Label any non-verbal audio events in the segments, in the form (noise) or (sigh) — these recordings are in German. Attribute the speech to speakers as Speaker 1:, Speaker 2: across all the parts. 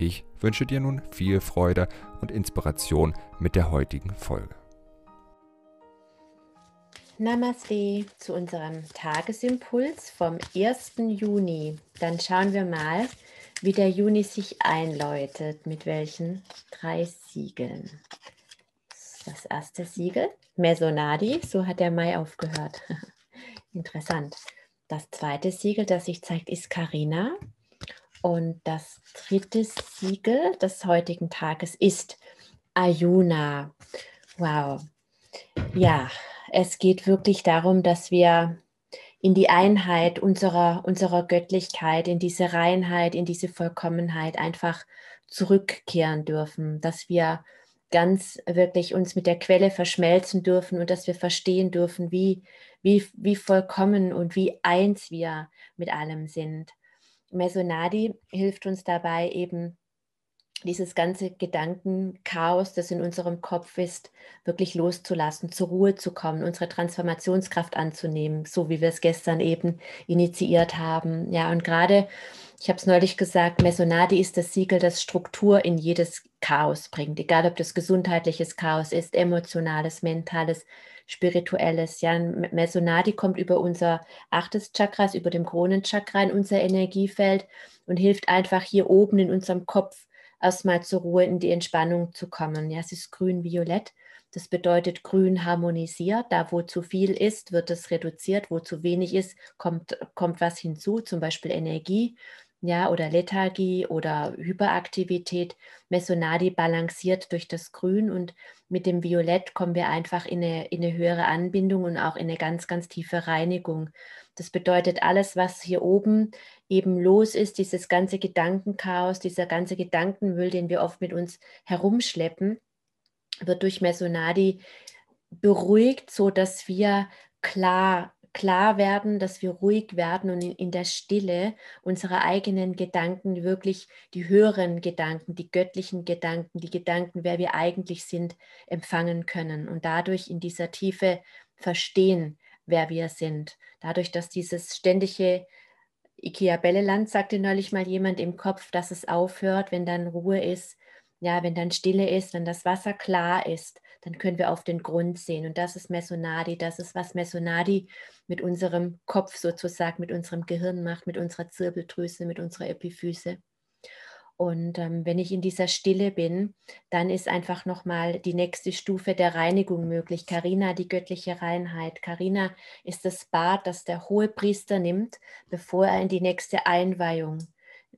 Speaker 1: Ich wünsche dir nun viel Freude und Inspiration mit der heutigen Folge.
Speaker 2: Namaste zu unserem Tagesimpuls vom 1. Juni. Dann schauen wir mal, wie der Juni sich einläutet, mit welchen drei Siegeln. Das erste Siegel, Mesonadi, so hat der Mai aufgehört. (laughs) Interessant. Das zweite Siegel, das sich zeigt, ist Karina. Und das dritte Siegel des heutigen Tages ist Ayuna. Wow. Ja, es geht wirklich darum, dass wir in die Einheit unserer, unserer Göttlichkeit, in diese Reinheit, in diese Vollkommenheit einfach zurückkehren dürfen, dass wir ganz wirklich uns mit der Quelle verschmelzen dürfen und dass wir verstehen dürfen, wie, wie, wie vollkommen und wie eins wir mit allem sind. Mesonadi hilft uns dabei eben dieses ganze Gedankenchaos, das in unserem Kopf ist, wirklich loszulassen, zur Ruhe zu kommen, unsere Transformationskraft anzunehmen, so wie wir es gestern eben initiiert haben. Ja, und gerade, ich habe es neulich gesagt, Mesonadi ist das Siegel, das Struktur in jedes Chaos bringt, egal ob das gesundheitliches Chaos ist, emotionales, mentales, spirituelles. Ja, Mesonadi kommt über unser achtes Chakras, über dem Kronenchakra in unser Energiefeld und hilft einfach hier oben in unserem Kopf erstmal zur Ruhe in die Entspannung zu kommen. Ja, es ist grün-violett. Das bedeutet, grün harmonisiert. Da, wo zu viel ist, wird es reduziert. Wo zu wenig ist, kommt, kommt was hinzu, zum Beispiel Energie ja, oder Lethargie oder Hyperaktivität. Mesonadi balanciert durch das Grün und mit dem Violett kommen wir einfach in eine, in eine höhere Anbindung und auch in eine ganz, ganz tiefe Reinigung. Das bedeutet, alles, was hier oben eben los ist, dieses ganze Gedankenchaos, dieser ganze Gedankenmüll, den wir oft mit uns herumschleppen, wird durch Mesonadi beruhigt, so dass wir klar klar werden, dass wir ruhig werden und in, der Stille unsere eigenen Gedanken, wirklich die höheren Gedanken, die göttlichen Gedanken, die Gedanken, wer wir eigentlich sind, empfangen können und dadurch in dieser Tiefe verstehen, wer wir sind. Dadurch, dass dieses ständige Ikea-Belleland, sagte neulich mal jemand im Kopf, dass es aufhört, wenn dann Ruhe ist, ja, wenn dann Stille ist, wenn das Wasser klar ist, dann können wir auf den Grund sehen. Und das ist Mesonadi, das ist, was Mesonadi mit unserem Kopf sozusagen, mit unserem Gehirn macht, mit unserer Zirbeldrüse, mit unserer Epiphyse. Und ähm, wenn ich in dieser Stille bin, dann ist einfach nochmal die nächste Stufe der Reinigung möglich. Karina, die göttliche Reinheit. Karina ist das Bad, das der hohe Priester nimmt, bevor er in die nächste Einweihung,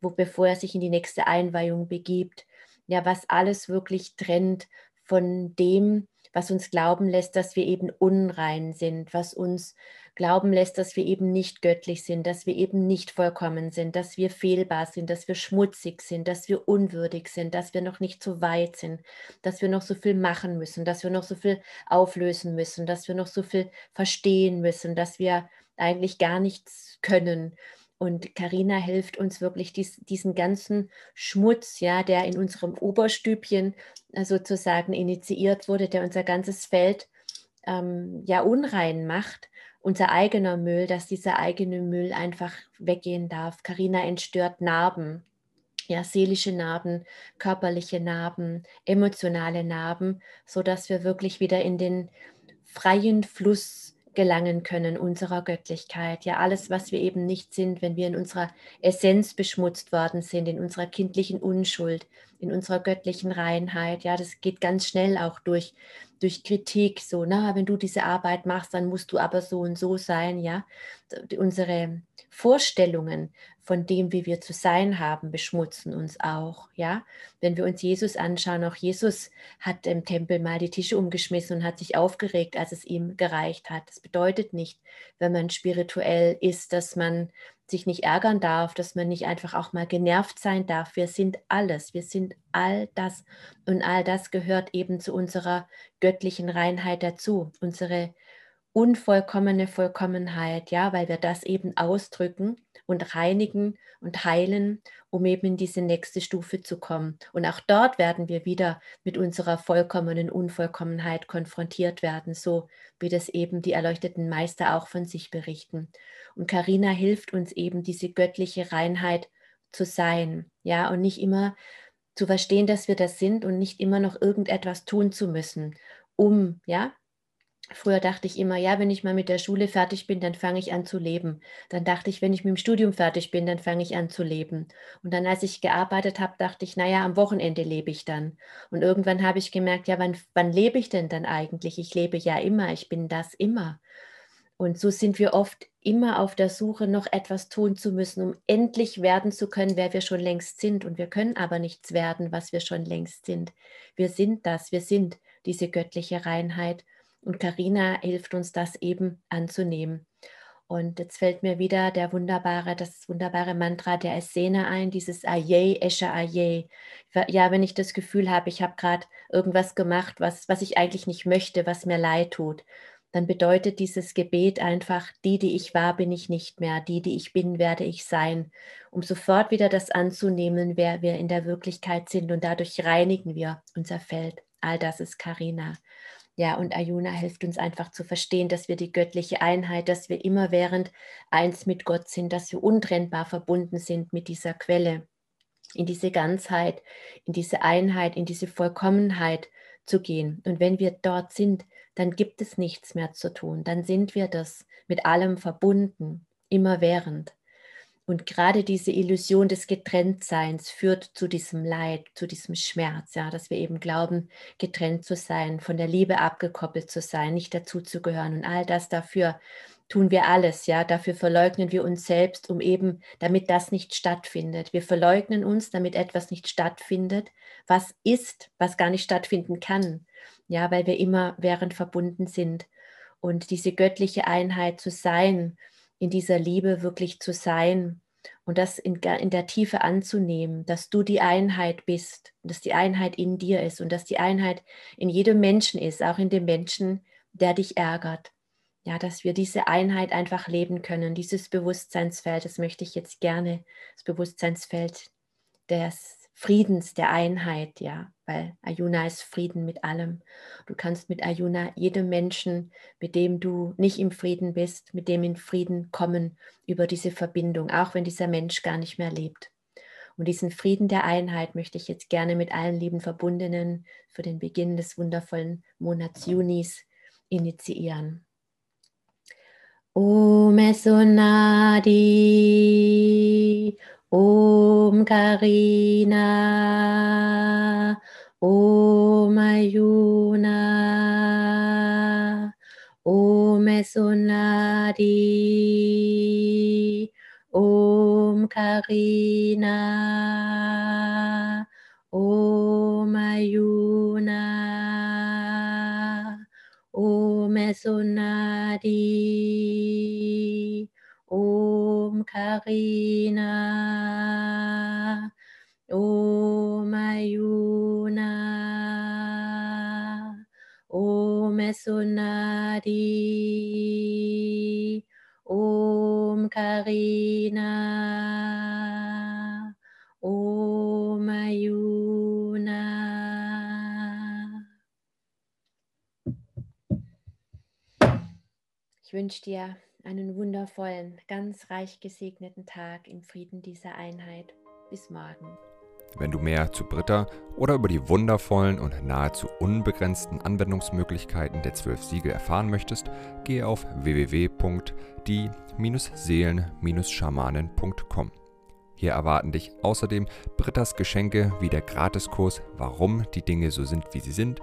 Speaker 2: wo, bevor er sich in die nächste Einweihung begibt. Ja, was alles wirklich trennt von dem, was uns glauben lässt, dass wir eben unrein sind, was uns glauben lässt, dass wir eben nicht göttlich sind, dass wir eben nicht vollkommen sind, dass wir fehlbar sind, dass wir schmutzig sind, dass wir unwürdig sind, dass wir noch nicht so weit sind, dass wir noch so viel machen müssen, dass wir noch so viel auflösen müssen, dass wir noch so viel verstehen müssen, dass wir eigentlich gar nichts können und Karina hilft uns wirklich, dies, diesen ganzen Schmutz, ja, der in unserem Oberstübchen äh, sozusagen initiiert wurde, der unser ganzes Feld ähm, ja unrein macht, unser eigener Müll, dass dieser eigene Müll einfach weggehen darf. Karina entstört Narben, ja, seelische Narben, körperliche Narben, emotionale Narben, so dass wir wirklich wieder in den freien Fluss gelangen können unserer Göttlichkeit. Ja, alles, was wir eben nicht sind, wenn wir in unserer Essenz beschmutzt worden sind, in unserer kindlichen Unschuld, in unserer göttlichen Reinheit. Ja, das geht ganz schnell auch durch, durch Kritik. So, na, wenn du diese Arbeit machst, dann musst du aber so und so sein. Ja, unsere Vorstellungen von dem, wie wir zu sein haben, beschmutzen uns auch. Ja, wenn wir uns Jesus anschauen, auch Jesus hat im Tempel mal die Tische umgeschmissen und hat sich aufgeregt, als es ihm gereicht hat. Das bedeutet nicht, wenn man spirituell ist, dass man sich nicht ärgern darf, dass man nicht einfach auch mal genervt sein darf. Wir sind alles, wir sind all das. Und all das gehört eben zu unserer göttlichen Reinheit dazu, unsere unvollkommene Vollkommenheit, ja, weil wir das eben ausdrücken und reinigen und heilen, um eben in diese nächste Stufe zu kommen. Und auch dort werden wir wieder mit unserer vollkommenen Unvollkommenheit konfrontiert werden, so wie das eben die erleuchteten Meister auch von sich berichten. Und Karina hilft uns eben, diese göttliche Reinheit zu sein, ja, und nicht immer zu verstehen, dass wir das sind und nicht immer noch irgendetwas tun zu müssen, um, ja, Früher dachte ich immer, ja, wenn ich mal mit der Schule fertig bin, dann fange ich an zu leben. Dann dachte ich, wenn ich mit dem Studium fertig bin, dann fange ich an zu leben. Und dann, als ich gearbeitet habe, dachte ich, naja, am Wochenende lebe ich dann. Und irgendwann habe ich gemerkt, ja, wann, wann lebe ich denn dann eigentlich? Ich lebe ja immer, ich bin das immer. Und so sind wir oft immer auf der Suche, noch etwas tun zu müssen, um endlich werden zu können, wer wir schon längst sind. Und wir können aber nichts werden, was wir schon längst sind. Wir sind das, wir sind diese göttliche Reinheit. Und Karina hilft uns, das eben anzunehmen. Und jetzt fällt mir wieder der wunderbare, das wunderbare Mantra der Essene ein, dieses Aye, Esche Aye. Ja, wenn ich das Gefühl habe, ich habe gerade irgendwas gemacht, was, was ich eigentlich nicht möchte, was mir leid tut, dann bedeutet dieses Gebet einfach, die, die ich war, bin ich nicht mehr, die, die ich bin, werde ich sein, um sofort wieder das anzunehmen, wer wir in der Wirklichkeit sind und dadurch reinigen wir unser Feld. All das ist Karina. Ja, und Ayuna hilft uns einfach zu verstehen, dass wir die göttliche Einheit, dass wir immerwährend eins mit Gott sind, dass wir untrennbar verbunden sind mit dieser Quelle, in diese Ganzheit, in diese Einheit, in diese Vollkommenheit zu gehen. Und wenn wir dort sind, dann gibt es nichts mehr zu tun. Dann sind wir das mit allem verbunden, immerwährend. Und gerade diese Illusion des Getrenntseins führt zu diesem Leid, zu diesem Schmerz, ja, dass wir eben glauben, getrennt zu sein, von der Liebe abgekoppelt zu sein, nicht dazu zu gehören. Und all das dafür tun wir alles, ja, dafür verleugnen wir uns selbst, um eben, damit das nicht stattfindet. Wir verleugnen uns, damit etwas nicht stattfindet, was ist, was gar nicht stattfinden kann, ja, weil wir immer während verbunden sind. Und diese göttliche Einheit zu sein, in dieser Liebe wirklich zu sein und das in, in, der Tiefe anzunehmen, dass du die Einheit bist, dass die Einheit in dir ist und dass die Einheit in jedem Menschen ist, auch in dem Menschen, der dich ärgert. Ja, dass wir diese Einheit einfach leben können, dieses Bewusstseinsfeld, das möchte ich jetzt gerne, das Bewusstseinsfeld des Friedens, der Einheit, ja, weil Ayuna ist Frieden mit allem. Du kannst mit Ayuna jedem Menschen, mit dem du nicht im Frieden bist, mit dem in Frieden kommen über diese Verbindung, auch wenn dieser Mensch gar nicht mehr lebt. Und diesen Frieden der Einheit möchte ich jetzt gerne mit allen lieben Verbundenen für den Beginn des wundervollen Monats Junis initiieren. Om Esonadi, Om Karina, Om Ayuna, Om Esonadi, Om Karina, Om Ayuna, Om Esonadi, Om Karina, Om Ayuna, Om Esonadi, Om Karina, Om Ayuna. Ich wünsche dir einen wundervollen, ganz reich gesegneten Tag im Frieden dieser Einheit. Bis morgen.
Speaker 1: Wenn du mehr zu Britta oder über die wundervollen und nahezu unbegrenzten Anwendungsmöglichkeiten der zwölf Siegel erfahren möchtest, gehe auf www.die-seelen-schamanen.com. Hier erwarten dich außerdem Brittas Geschenke wie der Gratiskurs Warum die Dinge so sind, wie sie sind,